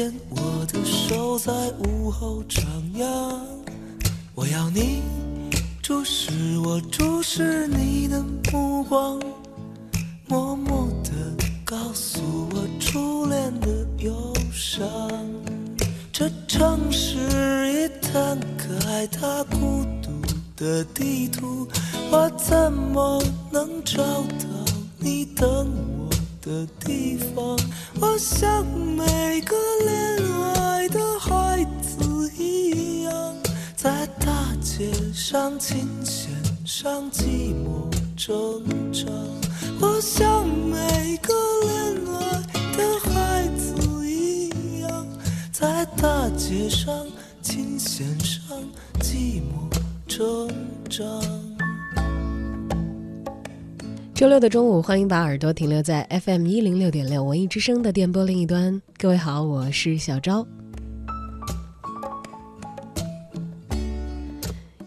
牵我的手在午后徜徉，我要你注视我注视你的目光，默默地告诉我初恋的忧伤。这城市一摊开它孤独的地图，我怎么能找到你等我的地方？我想每个恋爱的孩子一样，在大街上琴弦上寂寞挣扎。我像每个恋爱的孩子一样，在大街上琴弦上寂寞挣扎。周六的中午，欢迎把耳朵停留在 FM 一零六点六文艺之声的电波另一端。各位好，我是小昭。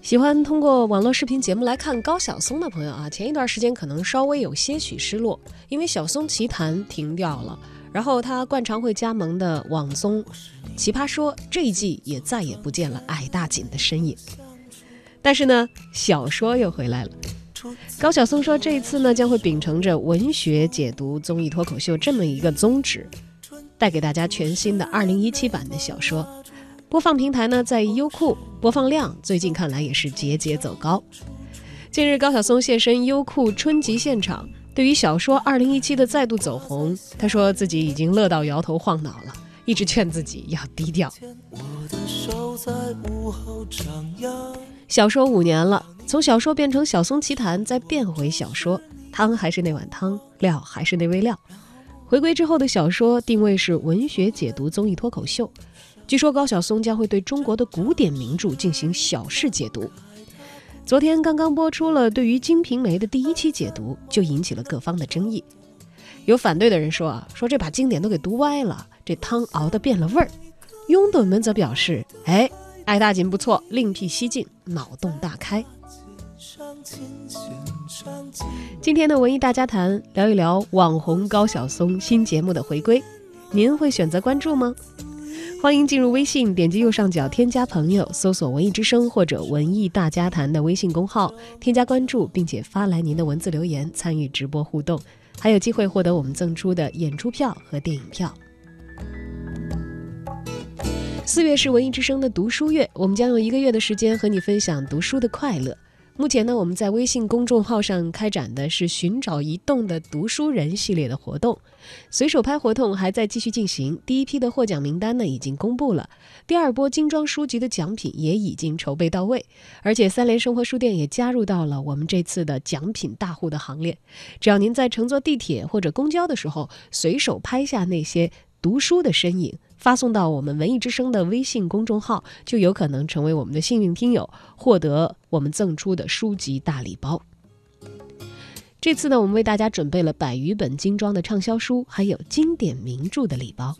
喜欢通过网络视频节目来看高晓松的朋友啊，前一段时间可能稍微有些许失落，因为晓松奇谈停掉了，然后他惯常会加盟的网综《奇葩说》这一季也再也不见了矮大紧的身影。但是呢，小说又回来了。高晓松说，这一次呢，将会秉承着文学解读综艺脱口秀这么一个宗旨，带给大家全新的2017版的小说。播放平台呢，在优酷，播放量最近看来也是节节走高。近日，高晓松现身优酷春集现场，对于小说2017的再度走红，他说自己已经乐到摇头晃脑了，一直劝自己要低调。我的手在午后徜徉。小说五年了，从小说变成小松奇谈，再变回小说，汤还是那碗汤，料还是那味料。回归之后的小说定位是文学解读综艺脱口秀。据说高晓松将会对中国的古典名著进行小事解读。昨天刚刚播出了对于《金瓶梅》的第一期解读，就引起了各方的争议。有反对的人说啊，说这把经典都给读歪了，这汤熬的变了味儿。拥趸们则表示，哎。爱大锦不错，另辟蹊径，脑洞大开。今天的文艺大家谈，聊一聊网红高晓松新节目的回归，您会选择关注吗？欢迎进入微信，点击右上角添加朋友，搜索“文艺之声”或者“文艺大家谈”的微信公号，添加关注，并且发来您的文字留言，参与直播互动，还有机会获得我们赠出的演出票和电影票。四月是文艺之声的读书月，我们将用一个月的时间和你分享读书的快乐。目前呢，我们在微信公众号上开展的是寻找移动的读书人系列的活动，随手拍活动还在继续进行。第一批的获奖名单呢已经公布了，第二波精装书籍的奖品也已经筹备到位，而且三联生活书店也加入到了我们这次的奖品大户的行列。只要您在乘坐地铁或者公交的时候，随手拍下那些读书的身影。发送到我们文艺之声的微信公众号，就有可能成为我们的幸运听友，获得我们赠出的书籍大礼包。这次呢，我们为大家准备了百余本精装的畅销书，还有经典名著的礼包。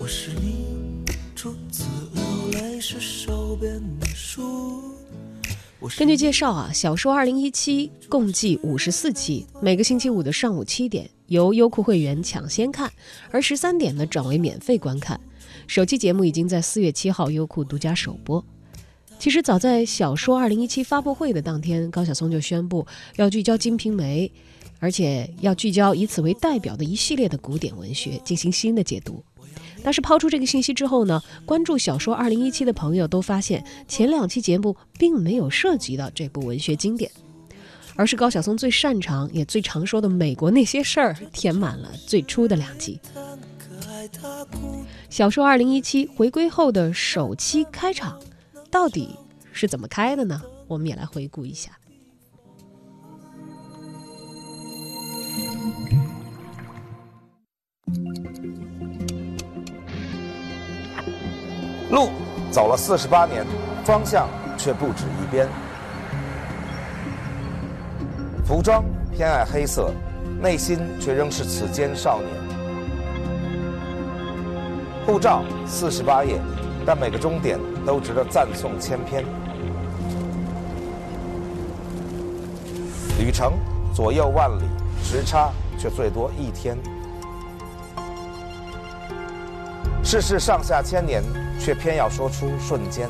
我是你初次流泪时手边的书。根据介绍啊，小说二零一七共计五十四期，每个星期五的上午七点由优酷会员抢先看，而十三点呢转为免费观看。首期节目已经在四月七号优酷独家首播。其实早在小说二零一七发布会的当天，高晓松就宣布要聚焦《金瓶梅》，而且要聚焦以此为代表的一系列的古典文学进行新的解读。但是抛出这个信息之后呢，关注小说二零一七的朋友都发现，前两期节目并没有涉及到这部文学经典，而是高晓松最擅长也最常说的美国那些事儿填满了最初的两集。小说二零一七回归后的首期开场，到底是怎么开的呢？我们也来回顾一下。路走了四十八年，方向却不止一边。服装偏爱黑色，内心却仍是此间少年。护照四十八页，但每个终点都值得赞颂千篇。旅程左右万里，时差却最多一天。世事上下千年，却偏要说出瞬间。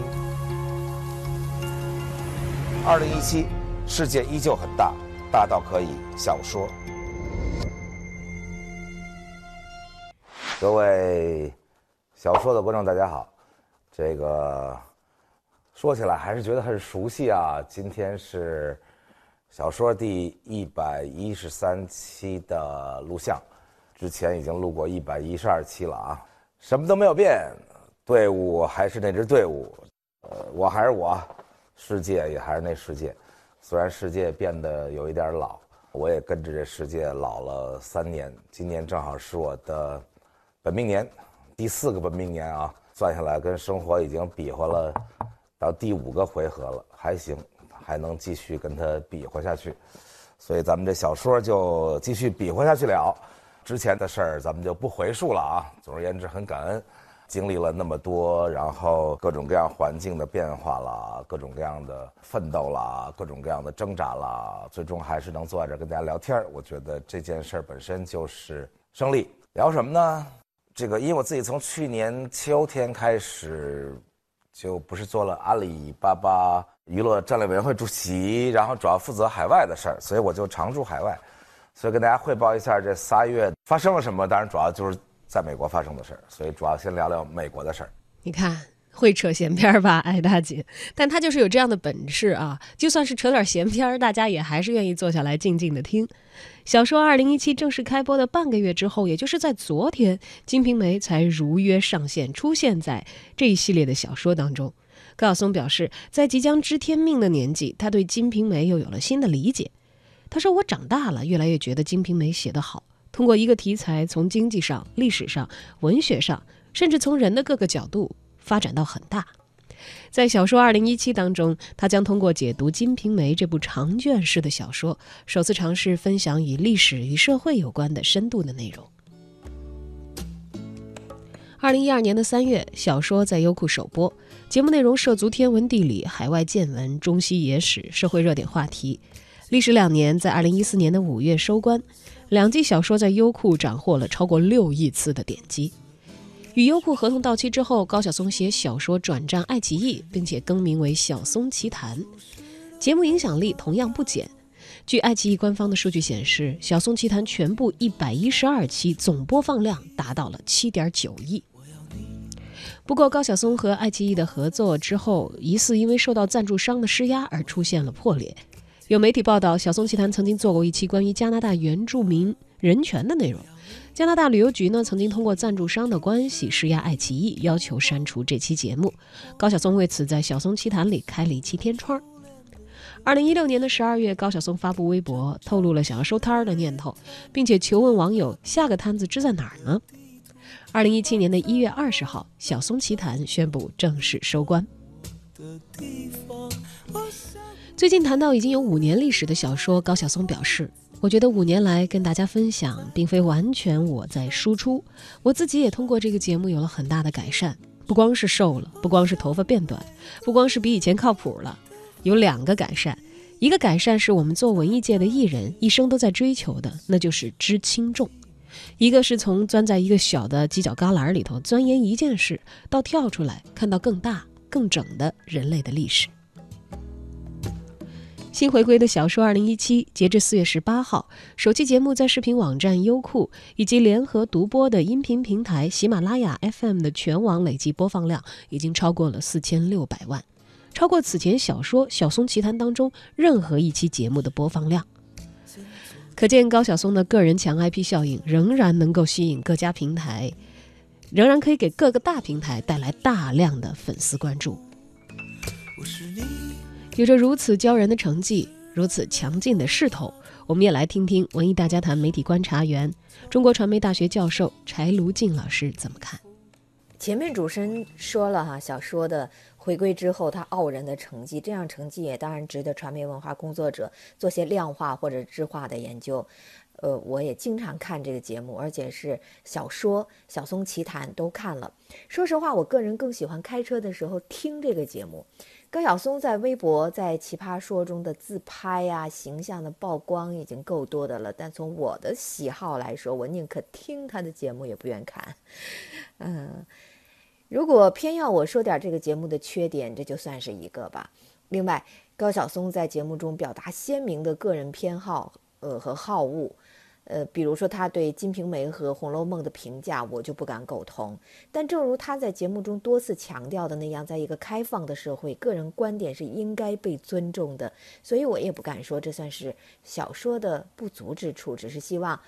二零一七，世界依旧很大，大到可以小说。各位小说的观众，大家好。这个说起来还是觉得很熟悉啊。今天是小说第一百一十三期的录像，之前已经录过一百一十二期了啊。什么都没有变，队伍还是那支队伍，呃，我还是我，世界也还是那世界，虽然世界变得有一点老，我也跟着这世界老了三年，今年正好是我的本命年，第四个本命年啊，算下来跟生活已经比划了到第五个回合了，还行，还能继续跟他比划下去，所以咱们这小说就继续比划下去了。之前的事儿咱们就不回述了啊。总而言之，很感恩，经历了那么多，然后各种各样环境的变化啦，各种各样的奋斗啦，各种各样的挣扎啦，最终还是能坐在这儿跟大家聊天我觉得这件事儿本身就是胜利。聊什么呢？这个，因为我自己从去年秋天开始，就不是做了阿里巴巴娱乐战略委员会主席，然后主要负责海外的事儿，所以我就常驻海外。所以跟大家汇报一下这仨月发生了什么，当然主要就是在美国发生的事儿。所以主要先聊聊美国的事儿。你看会扯闲篇儿吧，艾大姐，但她就是有这样的本事啊！就算是扯点闲篇儿，大家也还是愿意坐下来静静的听。小说二零一七正式开播的半个月之后，也就是在昨天，《金瓶梅》才如约上线，出现在这一系列的小说当中。高晓松表示，在即将知天命的年纪，他对《金瓶梅》又有了新的理解。他说：“我长大了，越来越觉得《金瓶梅》写得好。通过一个题材，从经济上、历史上、文学上，甚至从人的各个角度发展到很大。在小说《二零一七》当中，他将通过解读《金瓶梅》这部长卷式的小说，首次尝试分享与历史与社会有关的深度的内容。二零一二年的三月，小说在优酷首播，节目内容涉足天文地理、海外见闻、中西野史、社会热点话题。”历时两年，在二零一四年的五月收官，两季小说在优酷斩获了超过六亿次的点击。与优酷合同到期之后，高晓松写小说转战爱奇艺，并且更名为《小松奇谈》，节目影响力同样不减。据爱奇艺官方的数据显示，《小松奇谈》全部一百一十二期总播放量达到了七点九亿。不过，高晓松和爱奇艺的合作之后，疑似因为受到赞助商的施压而出现了破裂。有媒体报道，小松奇谈曾经做过一期关于加拿大原住民人权的内容。加拿大旅游局呢，曾经通过赞助商的关系施压爱奇艺，要求删除这期节目。高晓松为此在小松奇谈里开了一期天窗。二零一六年的十二月，高晓松发布微博，透露了想要收摊儿的念头，并且求问网友下个摊子支在哪儿呢？二零一七年的一月二十号，小松奇谈宣布正式收官。最近谈到已经有五年历史的小说，高晓松表示：“我觉得五年来跟大家分享，并非完全我在输出，我自己也通过这个节目有了很大的改善。不光是瘦了，不光是头发变短，不光是比以前靠谱了，有两个改善。一个改善是我们做文艺界的艺人一生都在追求的，那就是知轻重；一个是从钻在一个小的犄角旮旯里头钻研一件事，到跳出来看到更大、更整的人类的历史。”新回归的小说二零一七，截至四月十八号，首期节目在视频网站优酷以及联合独播的音频平台喜马拉雅 FM 的全网累计播放量已经超过了四千六百万，超过此前小说《小松奇谈》当中任何一期节目的播放量。可见高晓松的个人强 IP 效应仍然能够吸引各家平台，仍然可以给各个大平台带来大量的粉丝关注。我是你。有着如此骄人的成绩，如此强劲的势头，我们也来听听文艺大家谈媒体观察员、中国传媒大学教授柴卢静老师怎么看。前面主持人说了哈，小说的回归之后，他傲人的成绩，这样成绩也当然值得传媒文化工作者做些量化或者质化的研究。呃，我也经常看这个节目，而且是小说《小松奇谈》都看了。说实话，我个人更喜欢开车的时候听这个节目。高晓松在微博、在《奇葩说》中的自拍呀、形象的曝光已经够多的了，但从我的喜好来说，我宁可听他的节目，也不愿看。嗯，如果偏要我说点这个节目的缺点，这就算是一个吧。另外，高晓松在节目中表达鲜明的个人偏好，呃和好恶。呃，比如说他对《金瓶梅》和《红楼梦》的评价，我就不敢苟同。但正如他在节目中多次强调的那样，在一个开放的社会，个人观点是应该被尊重的。所以我也不敢说这算是小说的不足之处，只是希望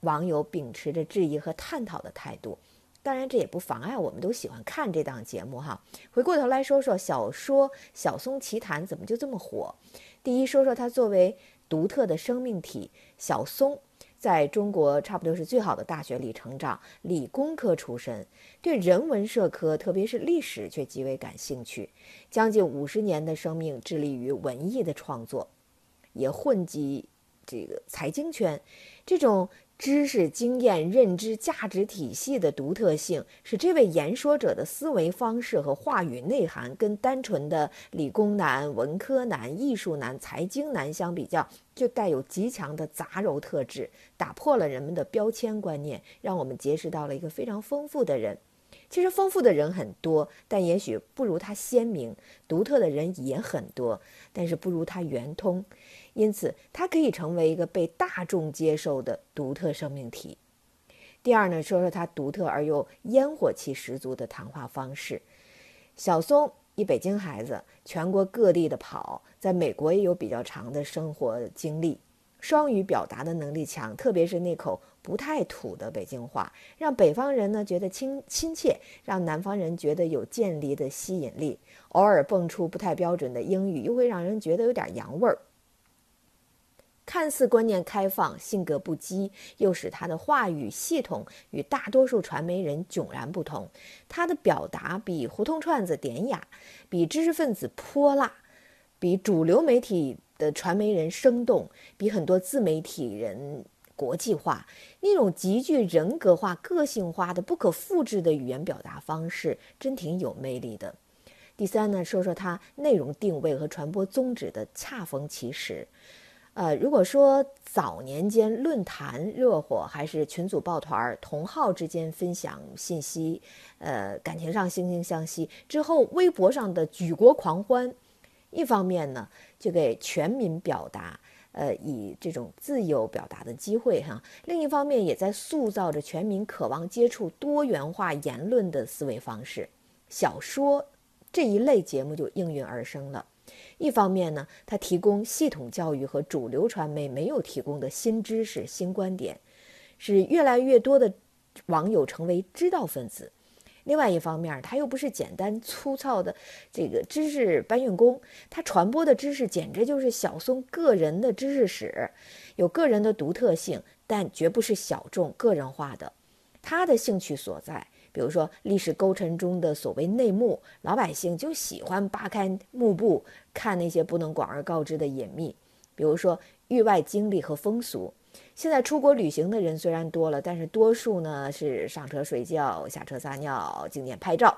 网友秉持着质疑和探讨的态度。当然，这也不妨碍我们都喜欢看这档节目哈。回过头来说说小说《小松奇谈》怎么就这么火？第一，说说它作为独特的生命体，小松。在中国，差不多是最好的大学里成长，理工科出身，对人文社科，特别是历史却极为感兴趣。将近五十年的生命致力于文艺的创作，也混迹这个财经圈，这种。知识、经验、认知、价值体系的独特性，使这位言说者的思维方式和话语内涵，跟单纯的理工男、文科男、艺术男、财经男相比较，就带有极强的杂糅特质，打破了人们的标签观念，让我们结识到了一个非常丰富的人。其实，丰富的人很多，但也许不如他鲜明；独特的人也很多，但是不如他圆通。因此，它可以成为一个被大众接受的独特生命体。第二呢，说说他独特而又烟火气十足的谈话方式。小松一北京孩子，全国各地的跑，在美国也有比较长的生活经历，双语表达的能力强，特别是那口不太土的北京话，让北方人呢觉得亲亲切，让南方人觉得有渐离的吸引力。偶尔蹦出不太标准的英语，又会让人觉得有点洋味儿。看似观念开放、性格不羁，又使他的话语系统与大多数传媒人迥然不同。他的表达比胡同串子典雅，比知识分子泼辣，比主流媒体的传媒人生动，比很多自媒体人国际化。那种极具人格化、个性化的、不可复制的语言表达方式，真挺有魅力的。第三呢，说说他内容定位和传播宗旨的恰逢其时。呃，如果说早年间论坛热火，还是群组抱团儿同号之间分享信息，呃，感情上惺惺相惜。之后微博上的举国狂欢，一方面呢，就给全民表达，呃，以这种自由表达的机会哈；另一方面，也在塑造着全民渴望接触多元化言论的思维方式。小说这一类节目就应运而生了。一方面呢，它提供系统教育和主流传媒没有提供的新知识、新观点，使越来越多的网友成为知道分子；另外一方面，它又不是简单粗糙的这个知识搬运工，它传播的知识简直就是小松个人的知识史，有个人的独特性，但绝不是小众个人化的，他的兴趣所在。比如说历史沟沉中的所谓内幕，老百姓就喜欢扒开幕布看那些不能广而告之的隐秘。比如说域外经历和风俗。现在出国旅行的人虽然多了，但是多数呢是上车睡觉、下车撒尿、景点拍照。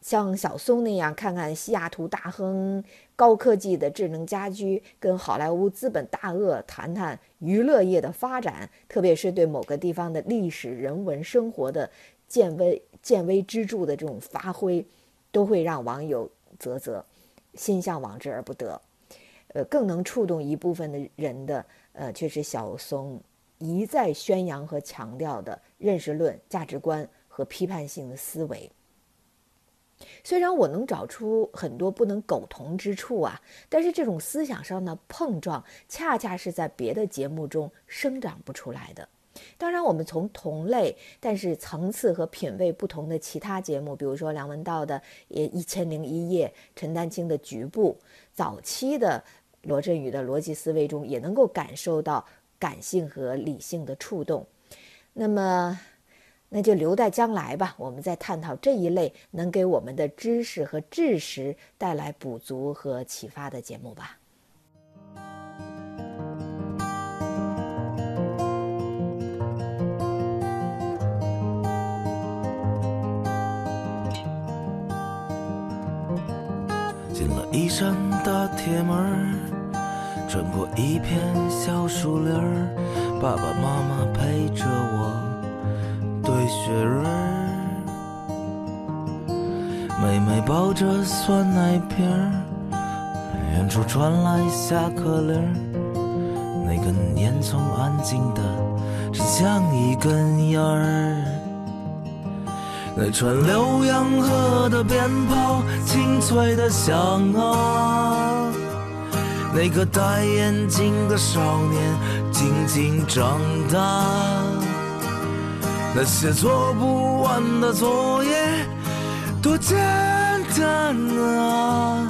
像小松那样看看西雅图大亨高科技的智能家居，跟好莱坞资本大鳄谈谈娱乐业的发展，特别是对某个地方的历史、人文、生活的。见微见微知著的这种发挥，都会让网友啧啧，心向往之而不得。呃，更能触动一部分的人的，呃，却是小松一再宣扬和强调的认识论、价值观和批判性的思维。虽然我能找出很多不能苟同之处啊，但是这种思想上的碰撞，恰恰是在别的节目中生长不出来的。当然，我们从同类但是层次和品味不同的其他节目，比如说梁文道的《也一千零一夜》，陈丹青的《局部》，早期的罗振宇的逻辑思维中，也能够感受到感性和理性的触动。那么，那就留待将来吧，我们再探讨这一类能给我们的知识和知识带来补足和启发的节目吧。一扇大铁门，穿过一片小树林儿，爸爸妈妈陪着我堆雪人儿，妹妹抱着酸奶瓶儿，远处传来下课铃儿，那根烟囱安静的，真像一根烟儿。那串浏阳河的鞭炮，清脆的响啊！那个戴眼镜的少年，静静长大。那些做不完的作业，多简单啊！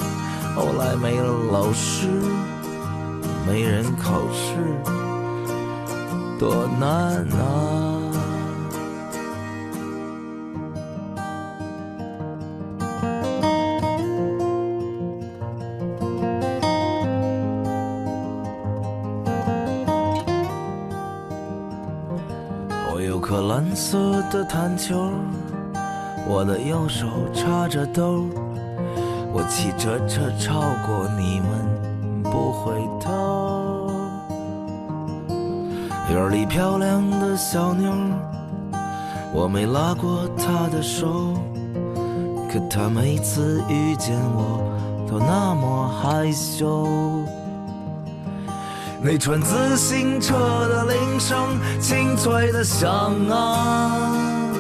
后来没了老师，没人考试，多难啊！的弹球，我的右手插着兜，我骑着车超过你们不回头。院里漂亮的小妞，我没拉过她的手，可她每次遇见我都那么害羞。那串自行车的铃声清脆的响啊，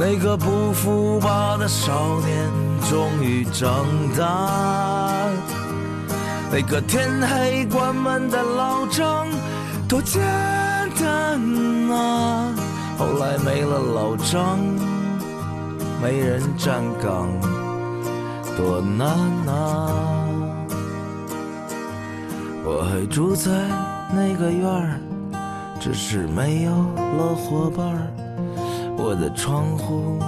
那个不服吧的少年终于长大，那个天黑关门的老张多简单啊，后来没了老张，没人站岗，多难啊。我还住在那个院儿，只是没有了伙伴儿。我的窗户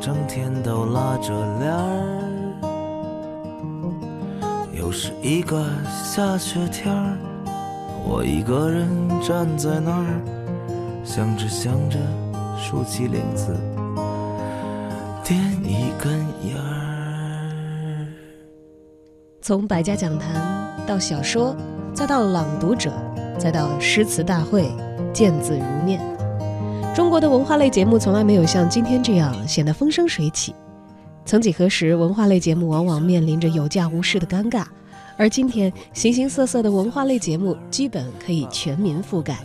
整天都拉着帘儿，又是一个下雪天儿，我一个人站在那儿，想着想着，竖起领子，点一根烟。从百家讲坛到小说，再到朗读者，再到诗词大会，见字如面。中国的文化类节目从来没有像今天这样显得风生水起。曾几何时，文化类节目往往面临着有价无市的尴尬，而今天，形形色色的文化类节目基本可以全民覆盖。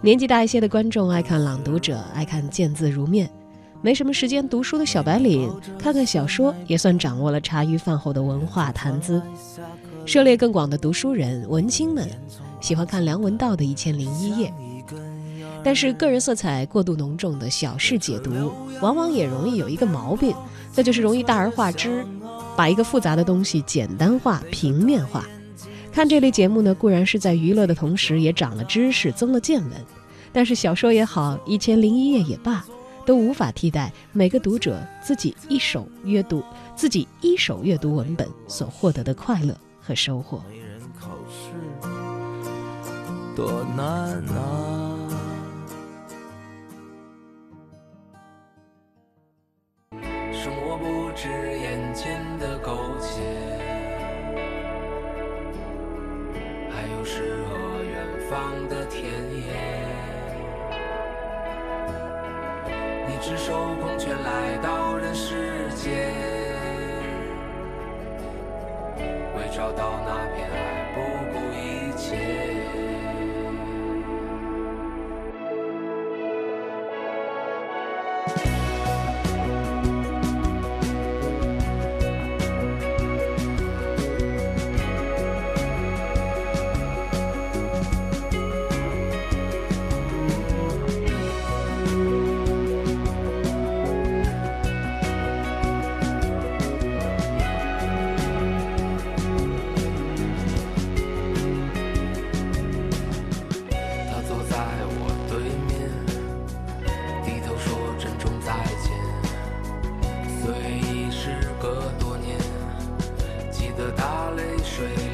年纪大一些的观众爱看朗读者，爱看见字如面；没什么时间读书的小白领，看看小说也算掌握了茶余饭后的文化谈资。涉猎更广的读书人、文青们，喜欢看梁文道的《一千零一夜》，但是个人色彩过度浓重的小事解读，往往也容易有一个毛病，那就是容易大而化之，把一个复杂的东西简单化、平面化。看这类节目呢，固然是在娱乐的同时，也长了知识、增了见闻，但是小说也好，《一千零一夜》也罢，都无法替代每个读者自己一手阅读、自己一手阅读文本所获得的快乐。和收获。没人考试，多难啊！生活不止眼前的苟且，还有诗和远方的田野。赤手空拳来到人世间。为找到那片爱，不顾一切。水。